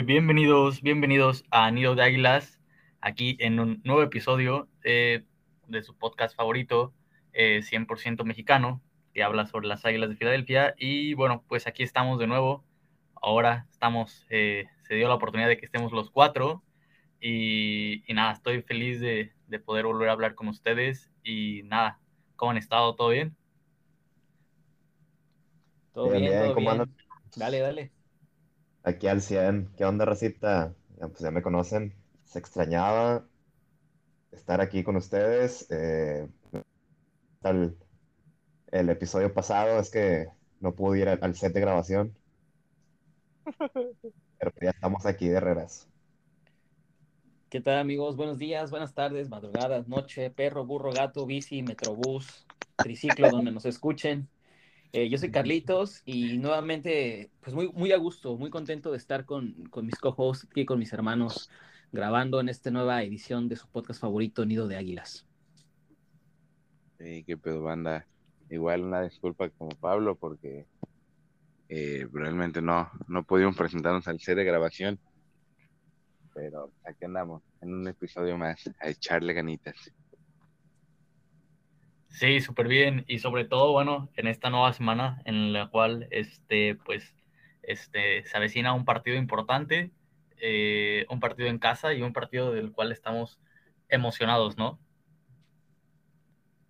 Eh, bienvenidos, bienvenidos a Nido de Águilas, aquí en un nuevo episodio eh, de su podcast favorito, 100% mexicano, que habla sobre las Águilas de Filadelfia. Y bueno, pues aquí estamos de nuevo. Ahora estamos, se dio la oportunidad de que estemos los cuatro. Y, nada, estoy feliz de, de poder volver a hablar con ustedes. Y nada, ¿cómo han estado? ¿Todo bien? Todo bien, todo bien. Dale, dale. Aquí al 100. ¿Qué onda, Racita? Ya, pues ya me conocen. Se extrañaba estar aquí con ustedes. Eh, el, episodio pasado es que no pude ir al, set de grabación. Pero ya estamos aquí de regreso. ¿Qué tal, amigos? Buenos días, buenas tardes, madrugadas, noche, perro, burro, gato, bici, metrobús, triciclo, donde nos escuchen. Eh, yo soy Carlitos y nuevamente, pues muy, muy a gusto, muy contento de estar con, con mis co-hosts y con mis hermanos grabando en esta nueva edición de su podcast favorito, Nido de Águilas. Sí, qué pedo, banda. Igual una disculpa como Pablo porque eh, realmente no, no pudimos presentarnos al set de grabación. Pero aquí andamos, en un episodio más, a echarle ganitas. Sí, súper bien. Y sobre todo, bueno, en esta nueva semana en la cual, este, pues, este, se avecina un partido importante, eh, un partido en casa y un partido del cual estamos emocionados, ¿no?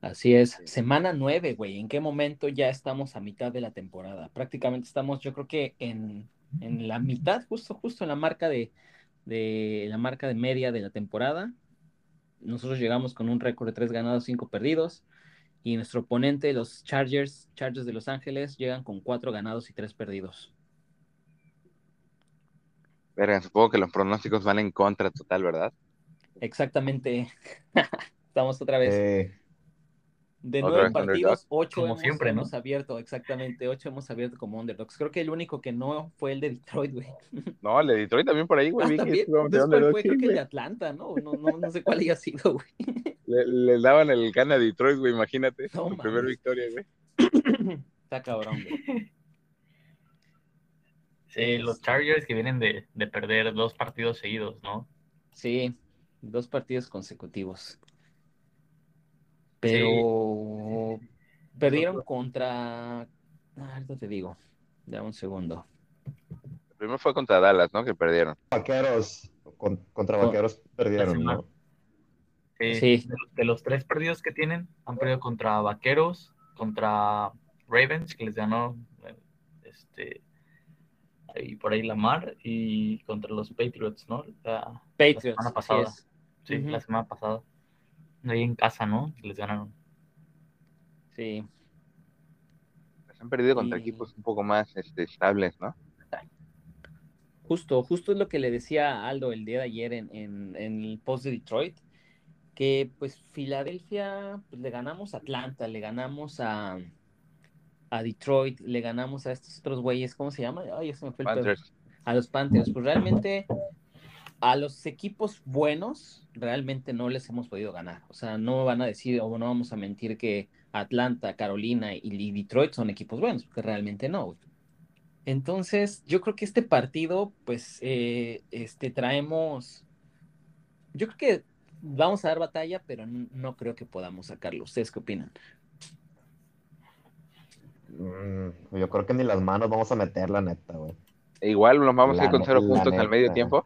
Así es. Semana nueve, güey. ¿En qué momento ya estamos a mitad de la temporada? Prácticamente estamos, yo creo que en, en la mitad, justo, justo en la marca de, de la marca de media de la temporada. Nosotros llegamos con un récord de tres ganados, cinco perdidos. Y nuestro oponente, los Chargers, Chargers de Los Ángeles, llegan con cuatro ganados y tres perdidos. Verga, supongo que los pronósticos van en contra total, ¿verdad? Exactamente. Estamos otra vez. De nueve partidos, ocho hemos, siempre, hemos abierto, exactamente, ocho hemos abierto como underdogs. Creo que el único que no fue el de Detroit, güey. No, el de Detroit también por ahí, güey. Ah, Después fue creo que el de Atlanta, ¿no? No, no, no sé cuál haya sido, güey. Le, daban el can a Detroit, güey, imagínate. su primera victoria, güey. Está cabrón, güey. Sí, los Chargers que vienen de, perder dos partidos seguidos, ¿no? Sí, dos partidos consecutivos. Pero perdieron contra. Ah, ahorita te digo. Dame un segundo. El primero fue contra Dallas, ¿no? Que perdieron. Vaqueros. contra Vaqueros perdieron, ¿no? sí. De, los tres perdidos que tienen, han perdido contra Vaqueros, contra Ravens, que les ganó este, ahí por ahí Lamar, y contra los Patriots, ¿no? La, Patriots, la semana pasada. Sí, la semana pasada. Ahí en casa, ¿no? Les ganaron. Sí. han perdido contra equipos un poco más este, estables, ¿no? Justo, justo es lo que le decía Aldo el día de ayer en, en el post de Detroit que pues Filadelfia, pues, le ganamos a Atlanta, le ganamos a, a Detroit, le ganamos a estos otros güeyes, ¿cómo se llama? Ay, me fue el A los Panthers, pues realmente a los equipos buenos realmente no les hemos podido ganar. O sea, no van a decir o no vamos a mentir que Atlanta, Carolina y Detroit son equipos buenos, porque realmente no. Entonces, yo creo que este partido, pues, eh, este, traemos, yo creo que vamos a dar batalla, pero no, creo que podamos sacarlo. ¿Ustedes qué opinan? Mm, yo creo que ni las manos vamos a meter, la neta, güey. Igual nos vamos a ir con cero puntos al medio tiempo.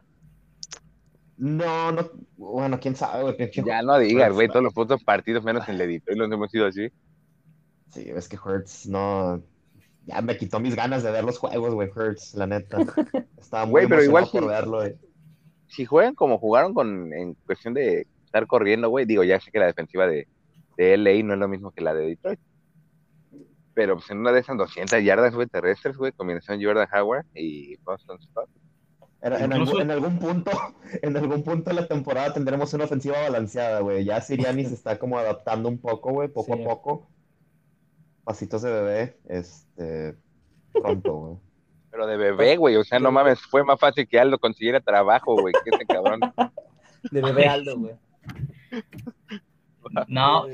No, no, bueno, quién sabe, güey. Ya no digas, güey, todos los puntos partidos menos en el editor y los hemos ido así. Sí, es que Hurts no. Ya me quitó mis ganas de ver los juegos, güey, Hurts, la neta. Estaba muy pero igual por verlo, güey si juegan como jugaron con en cuestión de estar corriendo, güey, digo, ya sé que la defensiva de, de LA no es lo mismo que la de Detroit. Pero pues en una de esas 200 yardas, güey, terrestres, güey, combinación Jordan Howard y Boston Scott. En, algún, punto, en algún punto de la temporada tendremos una ofensiva balanceada, güey. Ya Siriani se está como adaptando un poco, güey, poco a poco. Pasitos de bebé, este, pronto, güey. Pero de bebé, güey, o sea, no mames, fue más fácil que Aldo consiguiera trabajo, güey, que ese cabrón. De bebé Aldo, güey. No,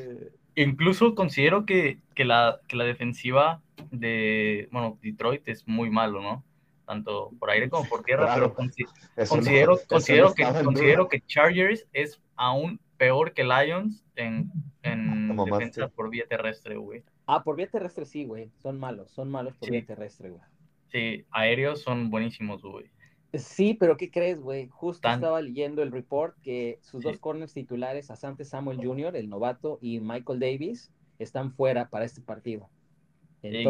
incluso considero que, la, que la defensiva de, bueno, Detroit es muy malo, ¿no? Tanto por aire como por tierra, pero considero, considero, que, considero que Chargers es aún peor que Lions en, en defensa por vía terrestre, güey. Ah, por vía terrestre sí, güey. Son malos, son malos por vía terrestre, güey. Sí, aéreos son buenísimos, güey. Sí, pero ¿qué crees, güey? Justo estaba leyendo el report que sus dos corners titulares, Asante Samuel Jr., el novato, y Michael Davis, están fuera para este partido. E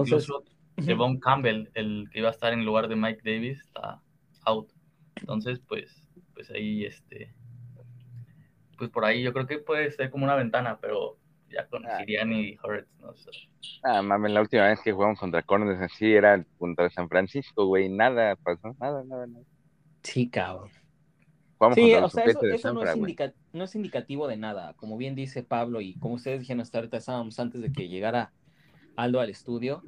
Devon Campbell, el que iba a estar en lugar de Mike Davis, está out. Entonces, pues, pues ahí, este, pues por ahí yo creo que puede ser como una ventana, pero ya con ah. Siriani y Hurts, no sé. Ah, mames, la última vez que jugamos contra Corners así era contra San Francisco, güey, nada pasó, nada, nada, nada. Sí, cabrón. sí, o sea, eso, no, es indicativo de nada, como bien dice Pablo y como ustedes dijeron hasta ahorita estábamos antes de que llegara Aldo al estudio,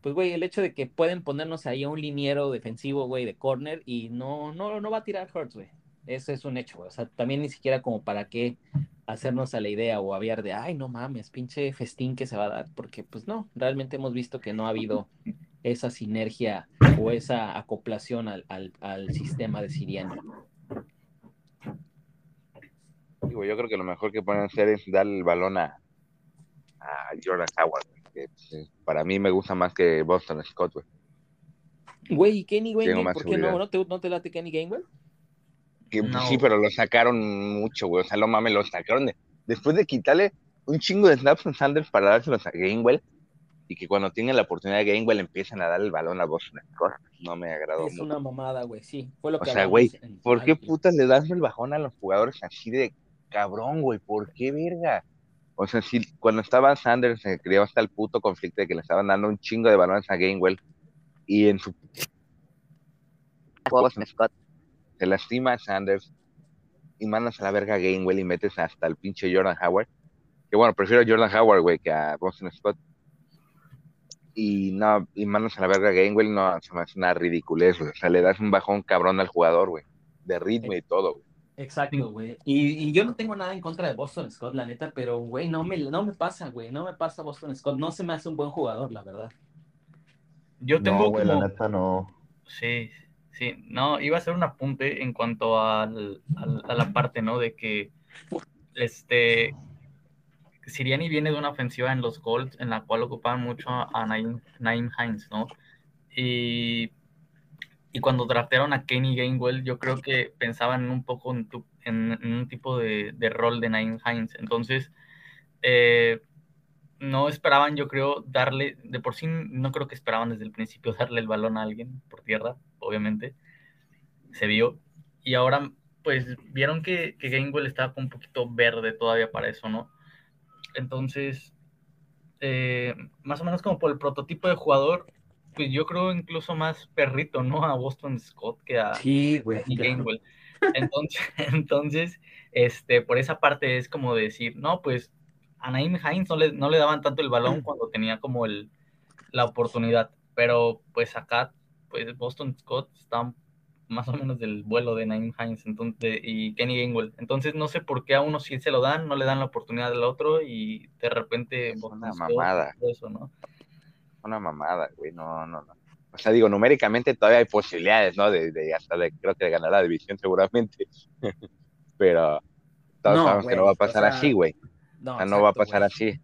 pues güey, el hecho de que pueden ponernos ahí a un liniero defensivo, güey, de corner y no, no, no va a tirar Hurts, güey. Eso es un hecho, güey. O sea, también ni siquiera como para qué hacernos a la idea o aviar de, ay, no mames, pinche festín que se va a dar, porque pues no, realmente hemos visto que no ha habido esa sinergia o esa acoplación al, al, sistema de Siriano. Digo, yo creo que lo mejor que pueden hacer es dar el balón a, a Jordan Howard, que pues, para mí me gusta más que Boston Scott, güey. Güey, ¿y Kenny Gainwell? ¿Por qué no? ¿No te, ¿No te late Kenny Gainwell? Que, pues, Sí, pero lo sacaron mucho, güey. O sea, lo mames, lo sacaron después de quitarle un chingo de snaps a Sanders para dárselos a Gainwell y que cuando tienen la oportunidad de Gainwell empiezan a dar el balón a Boston No me agradó. Es una mamada, güey, sí. Fue lo que o sea, güey, ¿por qué putas le das el bajón a los jugadores así de cabrón, güey? ¿Por qué verga? O sea, si cuando estaba Sanders se creó hasta el puto conflicto de que le estaban dando un chingo de balones a Gainwell y en su Scott se lastima a Sanders y mandas a la verga a Gainwell y metes hasta el pinche Jordan Howard. Que bueno, prefiero a Jordan Howard, güey, que a Boston Scott. Y no, y mandas a la verga a Gainwell, no, se me hace una ridiculez, O sea, le das un bajón cabrón al jugador, güey. De ritmo y todo, güey. Exacto, güey. Y, yo no tengo nada en contra de Boston Scott, la neta, pero, güey, no me, no me pasa, güey. No me pasa Boston Scott. No se me hace un buen jugador, la verdad. Yo tengo. No, güey, la neta no. Sí, Sí, no, iba a ser un apunte en cuanto al, a la parte, ¿no? De que este Siriani viene de una ofensiva en los Colts en la cual ocupaban mucho a Naim, Hines, ¿no? Y, y, cuando draftearon a Kenny Gainwell, yo creo que pensaban un poco en, un tipo de, rol de Naim Hines. Entonces, eh, no esperaban, yo creo, darle, de por sí no creo que esperaban desde el principio darle el balón a alguien por tierra, obviamente, se vio, y ahora pues vieron que, que Gainwell estaba un poquito verde todavía para eso, ¿no? Entonces, eh, más o menos como por el prototipo de jugador, pues yo creo incluso más perrito, ¿no? A Boston Scott que a, sí, Gainwell. Entonces, entonces, este, por esa parte es como decir, no, pues a Naim Hines no le, no le daban tanto el balón cuando tenía como el, la oportunidad, pero pues acá, pues Boston Scott está más o menos del vuelo de Naim Hines entonces, y Kenny Gainwell. Entonces no sé por qué a uno sí se lo dan, no le dan la oportunidad al otro y de repente... Es una mamada. Eso, ¿no? Una mamada, güey, no, no, no. O sea, digo, numéricamente todavía hay posibilidades, ¿no? De, de hasta de, creo que de ganar la división seguramente. pero todos sabemos que no va a pasar así, güey. No, o sea, no va a pasar así.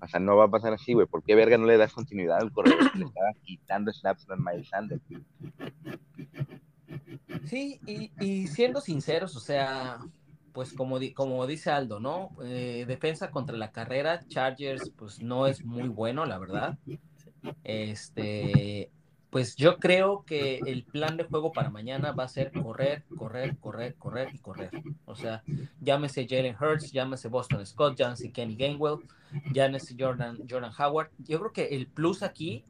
O sea, no va a pasar así, güey. ¿Por qué verga no le das continuidad al corredor que le estaba quitando snaps a Miles Sanders? Sí, y, y, siendo sinceros, o sea, pues como, como dice Aldo, ¿no? Eh, defensa contra la carrera, Chargers, pues no es muy bueno, la verdad. Este, pues yo creo que el plan de juego para mañana va a ser correr, correr, correr, correr y correr. O sea, llámese Jalen Hurts, llámese Boston Scott, llámese Kenny Gainwell, llámese Jordan, Jordan Howard. Yo creo que el plus aquí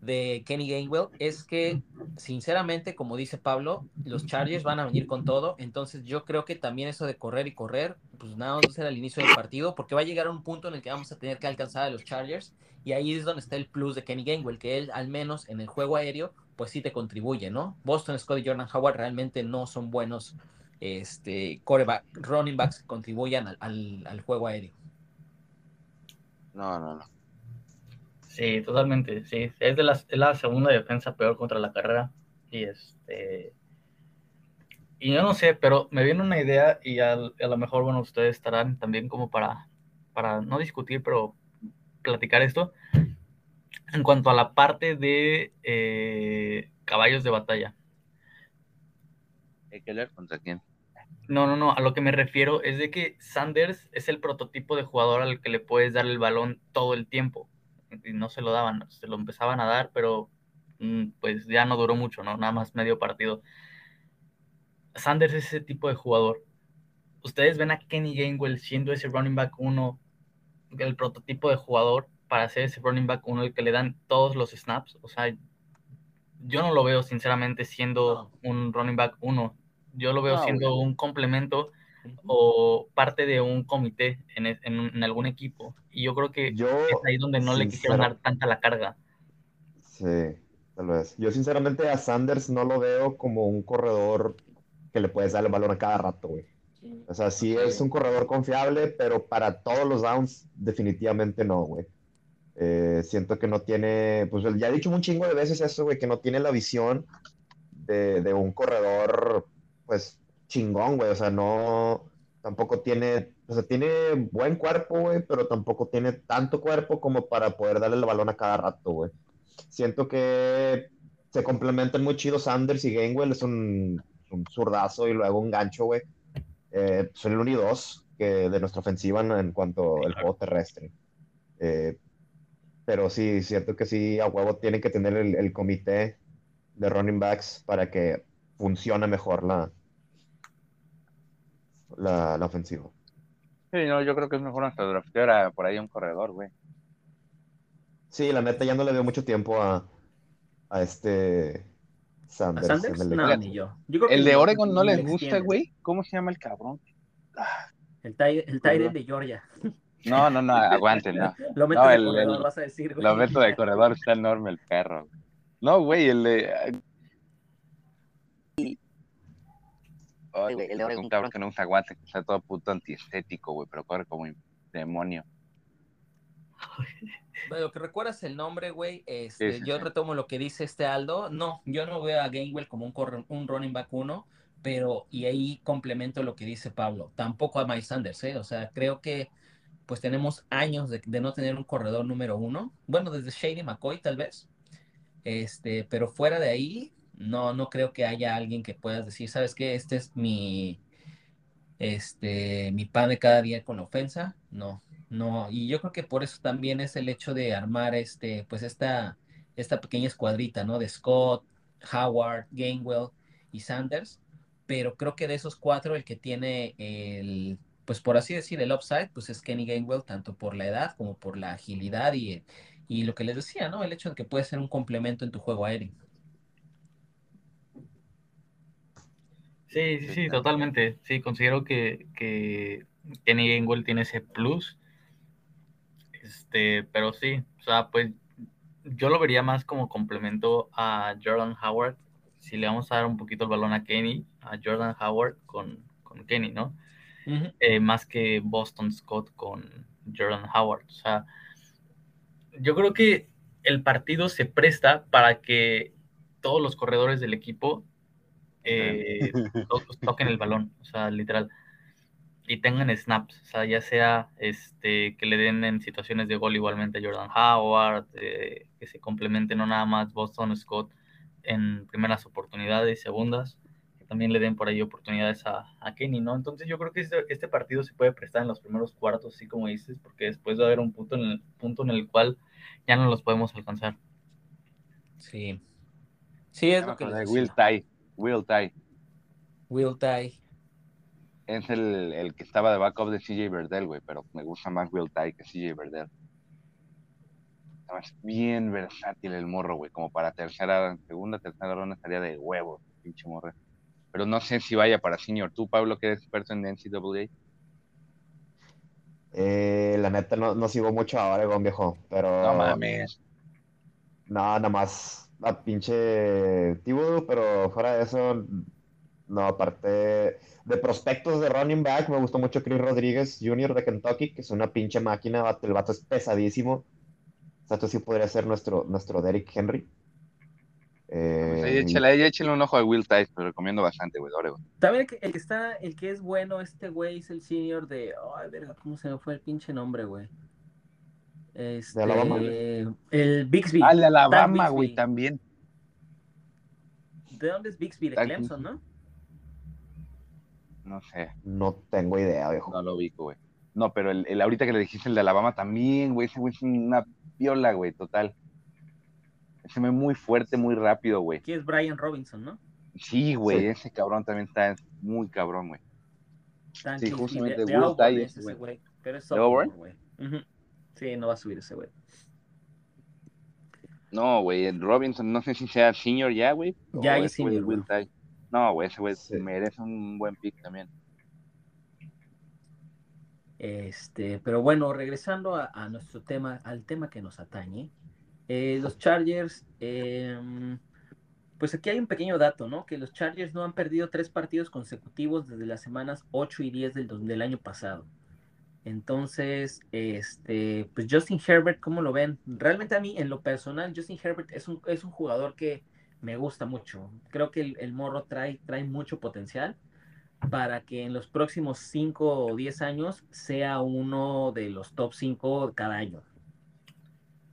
de Kenny Gainwell es que, sinceramente, como dice Pablo, los Chargers van a venir con todo. Entonces, yo creo que también eso de correr y correr, pues nada, va a ser al inicio del partido, porque va a llegar un punto en el que vamos a tener que alcanzar a los Chargers. Y ahí es donde está el plus de Kenny Gainwell, que él, al menos en el juego aéreo, pues sí te contribuye, ¿no? Boston Scott y Jordan Howard realmente no son buenos este, coreback, running backs que contribuyan al, al juego aéreo. No, no, no. Sí, totalmente, sí. Es, de la, la segunda defensa peor contra la carrera. Y este. Y yo no sé, pero me viene una idea y a, lo mejor, bueno, ustedes estarán también como para, para no discutir, pero platicar esto. En cuanto a la parte de eh, caballos de batalla. ¿Qué contra quién? No, no, no, a lo que me refiero es de que Sanders es el prototipo de jugador al que le puedes dar el balón todo el tiempo. Y no se lo daban, se lo empezaban a dar, pero mm, pues ya no duró mucho, ¿no? Nada más medio partido. Sanders es ese tipo de jugador. Ustedes ven a Kenny Gainwell siendo ese running back uno, el prototipo de jugador para ser ese running back uno, el que le dan todos los snaps. O sea, yo no lo veo sinceramente siendo un running back uno yo lo veo siendo un complemento o parte de un comité en, en, algún equipo. Y yo creo que es ahí donde no le quisieron dar tanta la carga. Sí, tal vez. Yo sinceramente a Sanders no lo veo como un corredor que le puedes dar el balón a cada rato, güey. O sea, sí es un corredor confiable, pero para todos los downs definitivamente no, güey. Eh, siento que no tiene, pues ya he dicho un chingo de veces eso, güey, que no tiene la visión de, de un corredor pues chingón, güey. O sea, no, tampoco tiene, o sea, tiene buen cuerpo, güey, pero tampoco tiene tanto cuerpo como para poder darle el balón a cada rato, güey. Siento que se complementan muy chido Sanders y Gainwell, es un, un zurdazo y luego un gancho, güey. Eh, son el 1 y 2 que de nuestra ofensiva en, cuanto al juego terrestre. Eh, pero sí, siento que sí, a huevo tienen que tener el, el comité de running backs para que funciona mejor la, la, la ofensiva. Sí, no, yo creo que es mejor hasta draftear por ahí un corredor, güey. Sí, la neta, ya no le veo mucho tiempo a, a este Sanders. ¿A Sanders? El, no, ni yo. el de Oregon no les gusta, güey. ¿Cómo se llama el cabrón? El, el de Georgia. No, no, no, aguanten, no. Lo meto de corredor, vas a decir, güey. Lo meto de corredor, está enorme el perro. No, güey, el de el de un cabrón que no usa guantes, que está todo puto antiestético, güey, pero corre como un demonio. Bueno, que recuerdas el nombre, güey. Este, yo retomo lo que dice este Aldo. No, yo no veo a Gainwell como un, un running back uno, pero y ahí complemento lo que dice Pablo. Tampoco a Mike Sanders, ¿eh? O sea, creo que pues tenemos años de, de, no tener un corredor número uno. Bueno, desde Shady McCoy tal vez. Este, pero fuera de ahí, no, no creo que haya alguien que puedas decir, ¿sabes qué? Este es mi, este, mi pan de cada día con ofensa. No, no. Y yo creo que por eso también es el hecho de armar este, pues esta, esta pequeña escuadrita, ¿no? De Scott, Howard, Gainwell y Sanders. Pero creo que de esos cuatro, el que tiene el, pues por así decir, el upside, pues es Kenny Gainwell, tanto por la edad como por la agilidad y, y lo que les decía, ¿no? El hecho de que puede ser un complemento en tu juego aéreo. Sí, sí, sí, totalmente. Sí, considero que, que Kenny Gainwell tiene ese plus. Este, pero sí, o sea, pues yo lo vería más como complemento a Jordan Howard. Si le vamos a dar un poquito el balón a Kenny, a Jordan Howard con, con Kenny, ¿no? Eh, más que Boston Scott con Jordan Howard. O sea, yo creo que el partido se presta para que todos los corredores del equipo eh, toquen el balón, o sea, literal. Y tengan snaps, o sea, ya sea este, que le den en situaciones de gol igualmente a Jordan Howard, eh, que se complementen no nada más Boston Scott en primeras oportunidades, segundas, que también le den por ahí oportunidades a, Kenny, ¿no? Entonces yo creo que este, este, partido se puede prestar en los primeros cuartos, así como dices, porque después va a haber un punto en el, punto en el cual ya no los podemos alcanzar. Sí. Sí, es lo que... Will Ty. Will Ty. Will Ty. Es el, el, que estaba de backup de CJ Verdell, güey, pero me gusta más Will Ty que CJ Verdell. Es bien versátil el morro, güey, como para tercera, segunda, tercera ronda estaría de huevo, pinche morro. Pero no sé si vaya para senior. Tú, Pablo, que eres experto en NCAA. Eh, la neta no, no sigo mucho a Oregon, viejo, pero... No mames. No, nada más a pinche Tibudo, pero fuera de eso, no, aparte de prospectos de running back, me gustó mucho Chris Rodríguez Jr. de Kentucky, que es una pinche máquina, el vato es pesadísimo. O sea, esto sí podría ser nuestro, nuestro Derrick Henry. Eh, pues échale, échale, un ojo a Will Tice, lo recomiendo bastante, güey, Oregon. También el que, el que está, el que es bueno, este güey es el senior de. Ay, verga, ¿cómo se me fue el pinche nombre, güey? Este, de Alabama. El Bixby. Ah, de Alabama, güey, también. ¿De dónde es Bixby? De Clemson, ¿no? No sé. No tengo idea, viejo. No lo ubico, güey. No, pero el, el, ahorita que le dijiste el de Alabama también, güey, ese güey es una piola, güey, total. Se ve muy fuerte, muy rápido, güey. Aquí es Brian Robinson, ¿no? Sí, güey, ese cabrón también está muy cabrón, güey. Sí, justamente de, de ese güey. Pero es güey. Sí, no va a subir ese güey. No, güey, el Robinson, no sé si sea senior ya, güey. Ya es senior. No, güey, ese güey merece un buen pick también. Este, pero bueno, regresando a, nuestro tema, al tema que nos atañe, eh, los Chargers, em, pues aquí hay un pequeño dato, ¿no? Que los Chargers no han perdido tres partidos consecutivos desde las semanas 8 y 10 del, del año pasado. Entonces, este, pues Justin Herbert, ¿cómo lo ven? Realmente a mí, en lo personal, Justin Herbert es un, es un jugador que me gusta mucho. Creo que el, morro trae, trae mucho potencial para que en los próximos 5 o 10 años sea uno de los top 5 cada año.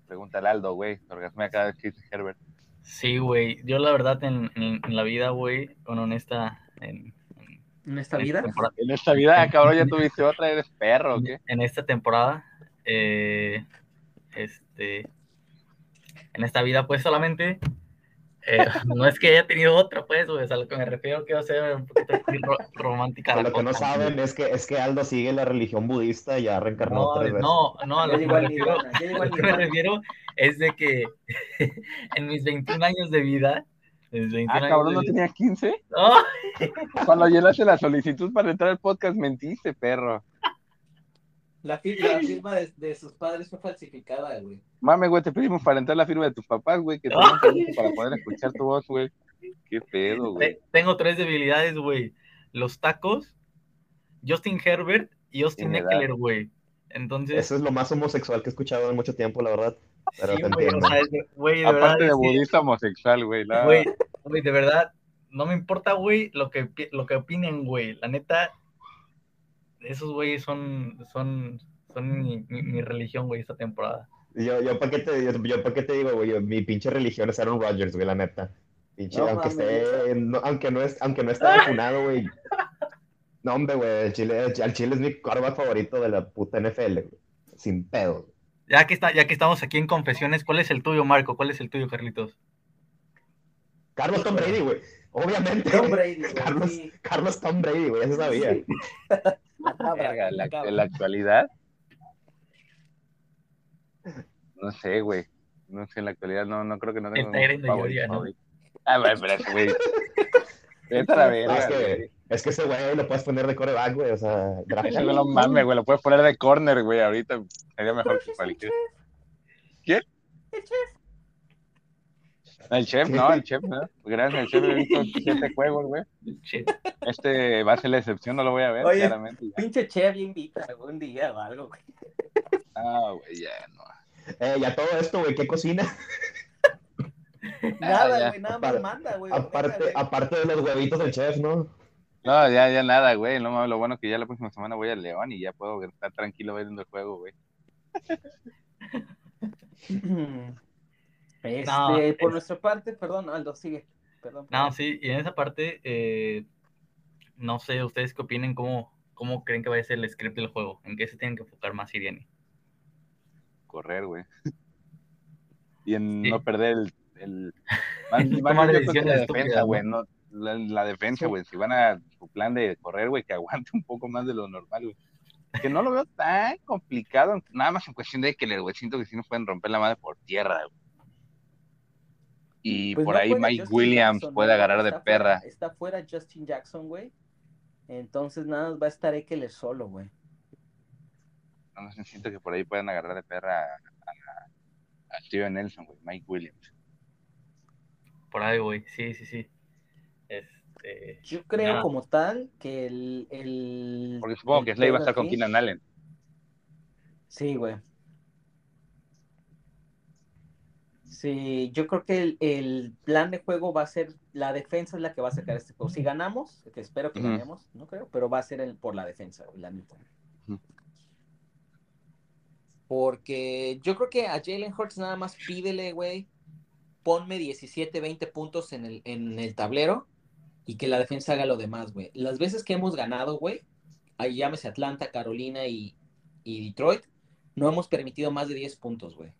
Pregúntale Aldo, güey, me cada vez que dice Herbert. Sí, güey, yo la verdad en, en, la vida, güey, con honesta, en, ¿En esta vida? En esta vida, cabrón, ya tuviste otra, eres perro, ¿o qué? En esta temporada, eh, este, en esta vida, pues solamente, eh, no es que haya tenido otra, pues, güey, a lo que me refiero que va a ser un poquito romántica. lo que no saben es que, es que Aldo sigue la religión budista y ya reencarnó no, tres veces. No, no, a lo que me refiero, lo que me refiero es de que en mis 21 años de vida, ah, cabrón, ¿no tenía 15? Cuando llenaste la solicitud para entrar al podcast, mentiste, perro. La, firma de, sus padres fue falsificada, güey. Mame, güey, te pedimos para entrar la firma de tus papás, güey, que te para poder escuchar tu voz, güey. Qué pedo, güey. Tengo tres debilidades, güey. Los tacos, Justin Herbert y Austin Eckler, güey. Entonces... Eso es lo más homosexual que he escuchado en mucho tiempo, la verdad. Pero sí, güey, Aparte de budista homosexual, güey. Güey, de verdad, no me importa, güey, lo que, lo que opinen, güey. La neta, esos güeyes son, son, son mi, religión, güey, esta temporada. Yo, yo ¿para qué te, yo, qué te digo, güey? Mi pinche religión es Aaron Rodgers, güey, la neta. Pinche, aunque esté, aunque no es, aunque no esté vacunado, güey. No, hombre, güey, el Chile, el Chile es mi quarterback favorito de la puta NFL, güey. Sin pedo. Ya que, está, ya que estamos aquí en confesiones, ¿cuál es el tuyo, Marco? ¿Cuál es el tuyo, Carlitos? Carlos Tom Brady, güey. Obviamente. Tom Brady, Carlos, Carlos Tom Brady, güey, sabía. en la actualidad. No sé, güey. No sé, en la actualidad no, no creo que no tenga un favorito, ¿no? Ah, güey, pero güey. Vete a la verga, es que, es que ese güey lo puedes poner de coreback, güey. O sea, no lo mames, güey. Lo puedes poner de corner, güey. Ahorita sería mejor que cualquier. ¿Quién? El chef. El chef, no, el chef, ¿no? Gracias, el chef he visto siete juegos, güey. Este va a ser la excepción, no lo voy a ver, Oye, claramente. Pinche chef invita algún día o algo, güey. Ah, güey, ya no. Eh, ya todo esto, güey, ¿qué cocina? Nada, güey, nada más manda, güey. Aparte, aparte de los huevitos del chef, ¿no? No, ya, ya nada, güey. No, lo bueno que ya la próxima semana voy al León y ya puedo estar tranquilo viendo el juego, güey. Este, por nuestra parte, perdón, Aldo, sigue. Perdón, No, sí, y en esa parte, eh, no sé, ustedes qué opinen, cómo, cómo creen que va a ser el script del juego, en qué se tienen que enfocar más Siriani. Correr, güey. Y en no perder el el, más, de la defensa, güey, no, la, defensa, güey, si van a su plan de correr, güey, que aguante un poco más de lo normal, güey. Que no lo veo tan complicado, nada más en cuestión de que el güey, siento que sí nos pueden romper la madre por tierra, güey. Y pues por ahí Mike Williams puede agarrar de perra. está fuera Justin Jackson, güey. Entonces nada más va a estar Eckler solo, güey. No, no siento que por ahí puedan agarrar de perra a, a, a Steven Nelson, güey, Mike Williams por ahí, güey. Sí, sí, sí. Este, Yo creo como tal que el, el Porque supongo que Slay va a estar con Keenan Allen. Sí, güey. Sí, yo creo que el, plan de juego va a ser, la defensa es la que va a sacar este juego. Si ganamos, que espero que ganemos, no creo, pero va a ser por la defensa, la mitad. Porque yo creo que a Jalen Hurts nada más pídele, güey, ponme 17, 20 puntos en el, en el tablero y que la defensa haga lo demás, güey. Las veces que hemos ganado, güey, ahí llámese Atlanta, Carolina y, y Detroit, no hemos permitido más de 10 puntos, güey.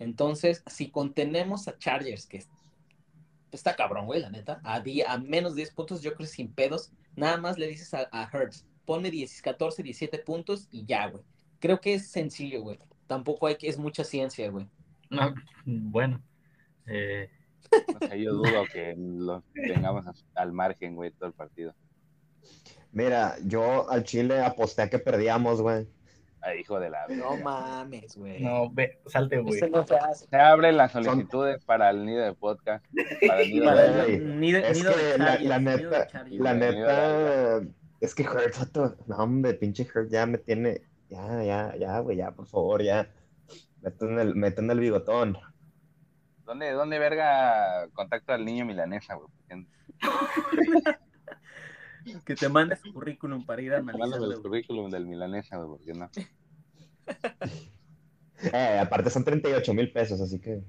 Entonces, si contenemos a Chargers, que está cabrón, güey, la neta, a, día, a menos 10 puntos, yo creo que sin pedos, nada más le dices a, a Hertz, ponme 10, 14, 17 puntos y ya, güey. Creo que es sencillo, güey. Tampoco hay que, es mucha ciencia, güey. No, bueno. Eh... O sea, yo dudo que lo tengamos al margen, güey, todo el partido. Mira, yo al Chile aposté a que perdíamos, güey. Ay, hijo de la. No mames, güey. No, ve, salte, güey. se, abren las solicitudes para el nido de podcast. Para el nido de... Nido, es que la, neta, la neta, es que Hurt, no, hombre, pinche Hurt ya me tiene. Ya, ya, ya, güey, ya, por favor, ya. Meten el, meten el bigotón. ¿Dónde, ¿Dónde verga contacto al niño milanesa, güey? Que te mande su currículum para ir a analizar. el currículum del milanesa, güey, ¿por qué no? eh, aparte son 38 mil pesos, así que...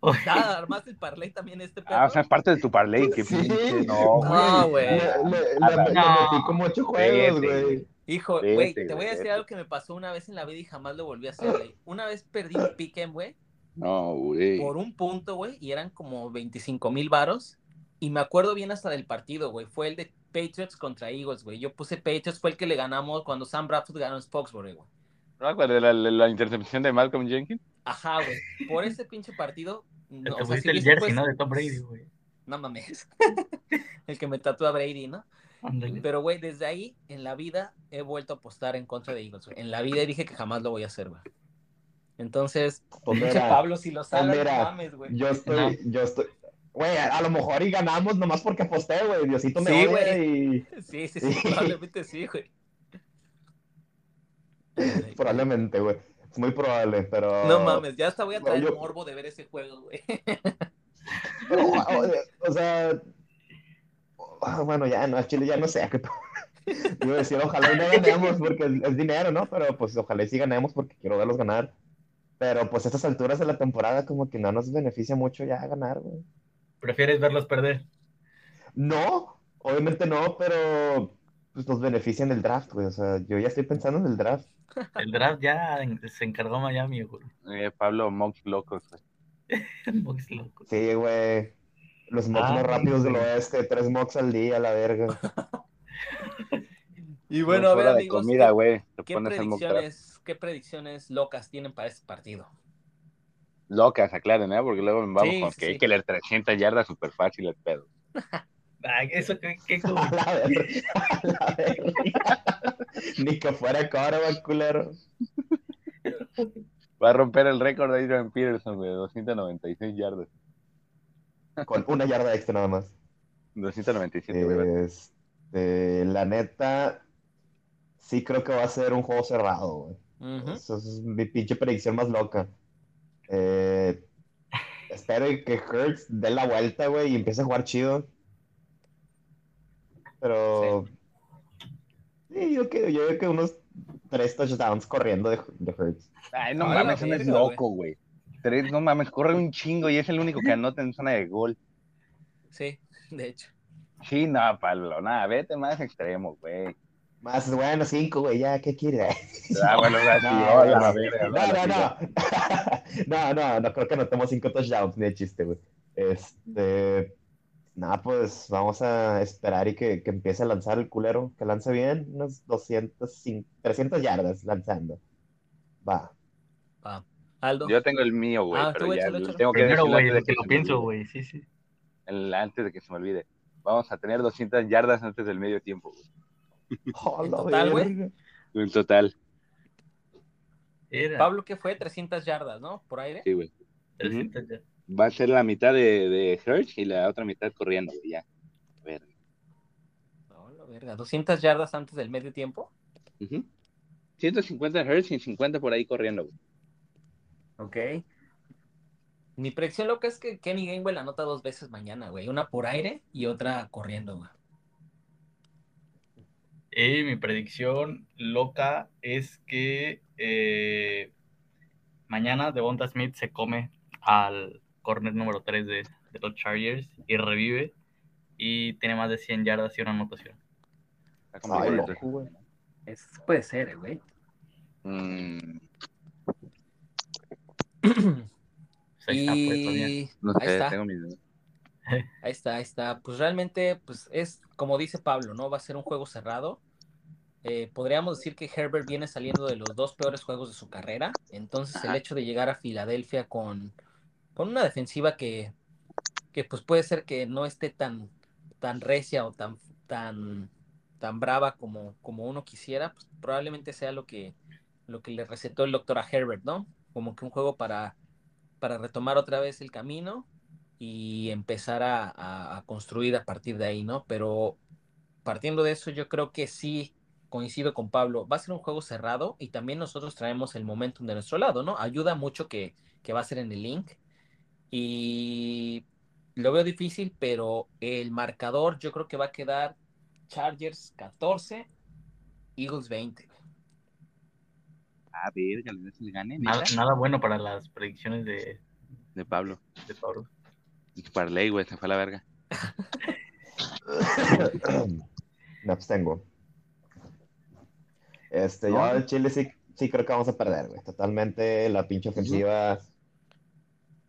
Ah, armaste el parlay también este perro. Ah, o sea, es parte de tu parlay, que pinche, no, güey. No, güey. Le, metí como ocho juegos, güey. Hijo, güey, te voy a decir algo que me pasó una vez en la vida y jamás lo volví a hacer, güey. Una vez perdí un piquen, güey. No, güey. Por un punto, güey, y eran como 25 mil varos. Y me acuerdo bien hasta del partido, güey. Fue el de Patriots contra Eagles, güey. Yo puse Patriots, fue el que le ganamos cuando Sam Bradford ganó en Foxborough, güey. ¿No acuerdas de la, intercepción de Malcolm Jenkins? Ajá, güey. Por ese pinche partido. No, el que el jersey, ¿no? De Tom Brady, güey. No mames. el que me tatuó a Brady, ¿no? Pero, güey, desde ahí, en la vida, he vuelto a apostar en contra de Eagles, güey. En la vida dije que jamás lo voy a hacer, güey. Entonces, pues Pablo, si lo sabes, pues no mames, güey. Yo estoy, yo estoy, Güey, a, lo mejor y ganamos nomás porque aposté, güey. Diosito me sí, y... Sí, sí, sí, probablemente sí, güey. probablemente, güey. Es muy probable, pero... No mames, ya hasta voy a traer el morbo de ver ese juego, güey. o, sea... Bueno, ya, no, Chile ya no sé. Iba a decir, ojalá y no ganemos porque es, dinero, ¿no? Pero pues ojalá y sí ganemos porque quiero verlos ganar. Pero pues a estas alturas de la temporada como que no nos beneficia mucho ya ganar, güey. ¿Prefieres verlos perder? No, obviamente no, pero pues, nos benefician el draft, güey. O sea, yo ya estoy pensando en el draft. El draft ya se encargó Miami, güey. Eh, Pablo, mocks locos, güey. mocks locos. Sí, güey. Los mocks más ah, rápidos del oeste, tres mocks al día, la verga. y bueno, a ver, amigos. Comida, güey. ¿qué, predicciones, ¿Qué predicciones locas tienen para este partido? Locas, aclaren, ¿eh? Porque luego vamos con que hay que leer 300 yardas súper fácil el pedo. Eso que, que Ni que fuera va culero. Va a romper el récord de Adrian Peterson, güey, 296 yardas. Con una yarda extra nada más. 297, güey. Este, la neta, sí creo que va a ser un juego cerrado, güey. Esa es mi pinche predicción más loca. Eh, espero que Hurts dé la vuelta, güey, y empiece a jugar chido. Pero. Sí, yo, creo, yo que unos tres touchdowns corriendo de, de Hurts. Ay, no mames, es loco, güey. Tres, no mames, corre un chingo y es el único que anota en zona de gol. Sí, de hecho. Sí, no, Pablo, nada, vete más extremo, güey. Más bueno, cinco, güey, ya, ¿qué quiere? Ah, bueno, no, no, no, no, no, no, creo que anotemos cinco touchdowns, ni de chiste, güey. Este, nada, pues vamos a esperar y que, que, empiece a lanzar el culero, que lance bien, unos 200, 300 yardas lanzando. Va. Va. Aldo. Yo tengo el mío, güey, ah, pero ya tengo que Primero, güey, de que lo pienso, güey, sí, sí. El, antes de que se me olvide. Vamos a tener 200 yardas antes del medio tiempo, güey. en total, güey. En total. Pablo, ¿qué fue? 300 yardas, ¿no? Por aire. Sí, güey. Va a ser la mitad de, de Hertz y la otra mitad corriendo, ya. Verga. No, la verga. 200 yardas antes del medio tiempo. 150 Hertz y 50 por ahí corriendo, güey. Ok. Mi predicción loca es que Kenny Gainwell anota dos veces mañana, güey. Una por aire y otra corriendo, güey. Y mi predicción loca es que eh, mañana Devonta Smith se come al corner número 3 de, los Chargers y revive y tiene más de 100 yardas y una anotación. Eso puede ser, güey. Mm. ahí, está, ahí está, ahí está. Pues realmente, pues es como dice Pablo, ¿no? Va a ser un juego cerrado. Eh, podríamos decir que Herbert viene saliendo de los dos peores juegos de su carrera. Entonces, el hecho de llegar a Filadelfia con, con una defensiva que, que, pues puede ser que no esté tan, tan recia o tan, tan, tan brava como, como uno quisiera, pues probablemente sea lo que, lo que le recetó el doctor a Herbert, ¿no? Como que un juego para, para retomar otra vez el camino y empezar a, a, construir a partir de ahí, ¿no? Pero partiendo de eso, yo creo que sí coincido con Pablo, va a ser un juego cerrado y también nosotros traemos el momentum de nuestro lado, ¿no? Ayuda mucho que, que va a ser en el link y lo veo difícil, pero el marcador yo creo que va a quedar Chargers 14, Eagles 20. A ver, que le gane. Nada, bueno para las predicciones de, de Pablo. De Pablo. Parley, güey, se fue a la verga. Me abstengo. Este, yo en Chile sí, sí creo que vamos a perder, güey. Totalmente la pinche ofensiva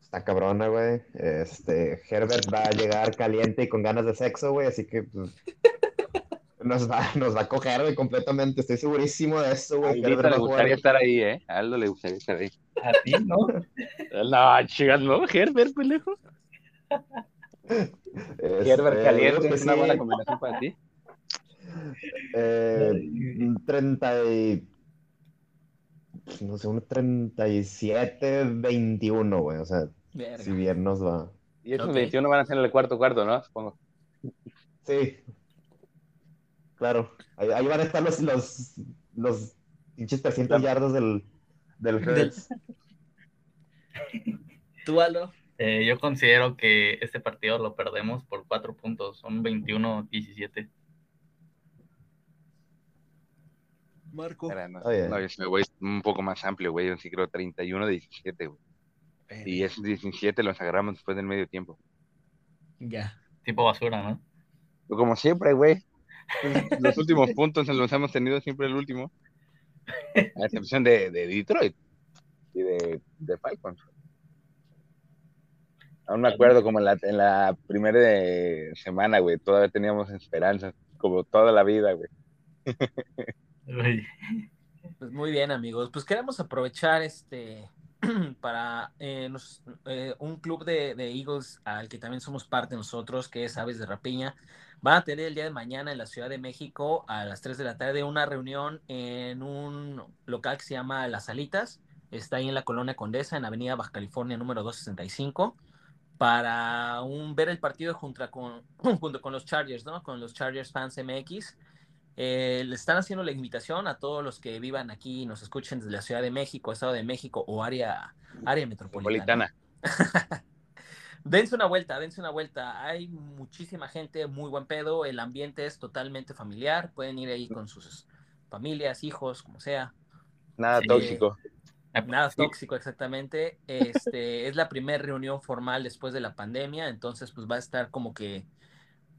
está cabrona, güey. Este, Herbert va a llegar caliente y con ganas de sexo, güey, así que pues, nos, va, nos va a coger, güey, completamente. Estoy segurísimo de eso, güey. A Aldo le gustaría estar ahí, ¿eh? A Aldo le gustaría estar ahí. A ti, ¿no? no, chicas, no, Herbert, pendejo. Este, Herbert caliente es una buena combinación para ti. Eh, 30 y, no sé, un 37, 21, güey. O sea, si bien nos va. Y esos 21 van a ser en el cuarto cuarto, ¿no? Supongo. Sí. Claro. Ahí, van a estar los, los, los pinches 300 yardos del, del ¿Tú, Aldo? Eh, yo considero que este partido lo perdemos por cuatro puntos. Son 21-17. Marco. no, yo me voy un poco más amplio, güey. Yo sí creo 31-17, güey. Y esos 17 los agarramos después del medio tiempo. Ya. Tipo basura, ¿no? Pues como siempre, güey. Los últimos puntos los hemos tenido siempre el último. A excepción de, de Detroit y de, de Falcons. Aún me acuerdo como en la, en la primera semana, güey, todavía teníamos esperanzas, como toda la vida, güey. Pues muy bien, amigos. Pues queremos aprovechar este para eh, eh, un club de, Eagles al que también somos parte nosotros, que es Aves de Rapiña. Van a tener el día de mañana en la Ciudad de México a las 3 de la tarde una reunión en un local que se llama Las Salitas. Está ahí en la Colonia Condesa, en Avenida Baja California número 265, para un, ver el partido junto con, junto con los Chargers, ¿no? Con los Chargers Fans MX. Eh, le están haciendo la invitación a todos los que vivan aquí y nos escuchen desde la Ciudad de México, Estado de México o área, área metropolitana. dense una vuelta, dense una vuelta. Hay muchísima gente, muy buen pedo. El ambiente es totalmente familiar. Pueden ir ahí con sus familias, hijos, como sea. Nada tóxico. Nada tóxico, exactamente. Este es la primera reunión formal después de la pandemia, entonces pues va a estar como que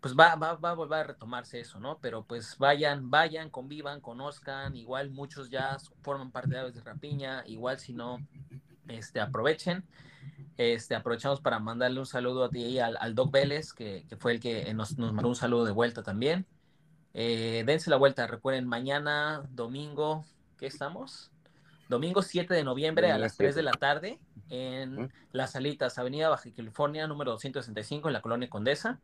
pues va, va, va, a volver a retomarse eso, ¿no? Pero pues vayan, vayan, convivan, conozcan, igual muchos ya forman parte de Aves de Rapiña, igual si no, este, aprovechen. Este, aprovechamos para mandarle un saludo a ti al, al Doc Vélez, que, que, fue el que nos, nos, mandó un saludo de vuelta también. Eh, dense la vuelta, recuerden, mañana, domingo, ¿qué estamos? Domingo 7 de noviembre a las 3 de la tarde en Las Salitas, Avenida Baja California, número 265, en la Colonia Condesa.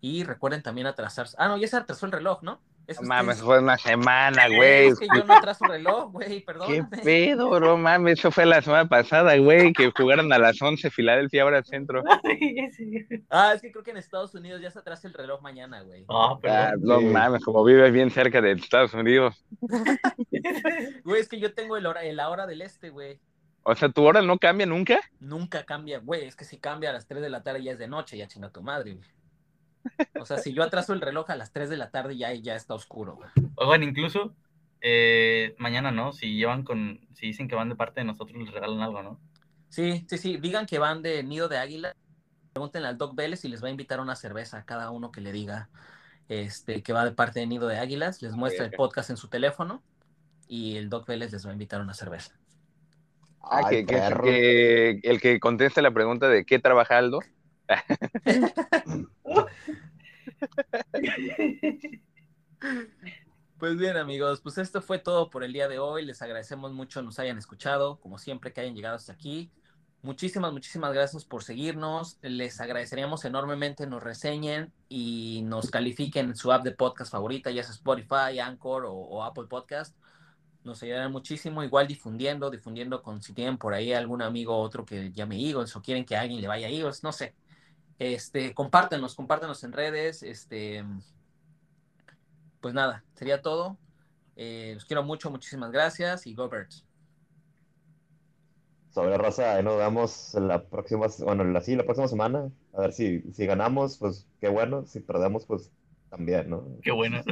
Y recuerden también atrasarse. Ah, no, ya se atrasó el reloj, ¿no? no mames, fue una semana, güey. Es que yo no atraso reloj, güey, perdón. ¿Qué pedo, bro, mames? Eso fue la semana pasada, güey, que jugaron a las 11 Filadelfia, ahora centro. ah, es que creo que en Estados Unidos ya se atrasa el reloj mañana, güey. Ah, ah no mames, como vives bien cerca de Estados Unidos. Güey, es que yo tengo el hora, la hora del este, güey. O sea, ¿tu hora no cambia nunca? Nunca cambia, güey. Es que si cambia a las 3 de la tarde ya es de noche, ya chinga tu madre, güey. O sea, si yo atraso el reloj a las 3 de la tarde ya, ya está oscuro, güey. Oigan, incluso eh, mañana, ¿no? Si llevan con, si dicen que van de parte de nosotros, les regalan algo, ¿no? Sí, sí, sí. Digan que van de Nido de Águila. Pregúntenle al Doc Vélez y les va a invitar una cerveza a cada uno que le diga este, que va de parte de Nido de Águilas. Les muestra el podcast en su teléfono y el Doc Vélez les va a invitar una cerveza. Ah, que, que, el que conteste la pregunta de qué trabaja Aldo. Pues bien amigos, pues esto fue todo por el día de hoy. Les agradecemos mucho nos hayan escuchado, como siempre que hayan llegado hasta aquí. Muchísimas, muchísimas gracias por seguirnos. Les agradeceríamos enormemente nos reseñen y nos califiquen en su app de podcast favorita, ya sea Spotify, Anchor o, Apple Podcast. Nos ayudarán muchísimo, igual difundiendo, difundiendo con si tienen por ahí algún amigo otro que llame Eagles o quieren que alguien le vaya a Eagles, no sé. Este, compártenos, compártenos en redes, este, pues nada, sería todo. Eh, los quiero mucho, muchísimas gracias y go Birds sobre raza, ahí nos vemos la próxima, bueno, la, sí, la próxima semana. A ver si, si ganamos, pues qué bueno. Si perdemos, pues también, ¿no? Qué bueno.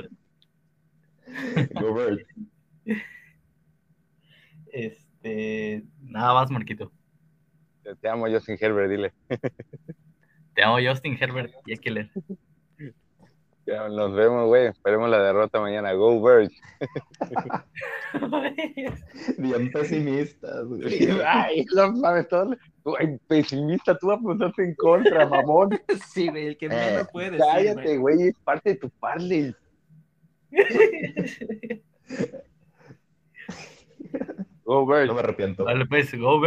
Go Este, nada más, Marquito. Te amo, Justin Herbert, dile. Te amo, Justin Herbert y Eckler. Nos vemos, güey. Esperemos la derrota mañana. Go Birds. Bien pesimistas, güey. Ay, no mames, todo. Ay, pesimista, tú apuntaste en contra, mamón. Sí, güey, el que menos eh, puede Cállate, güey, es parte de tu parle. Go Bird. No me arrepiento. Dale pues, Go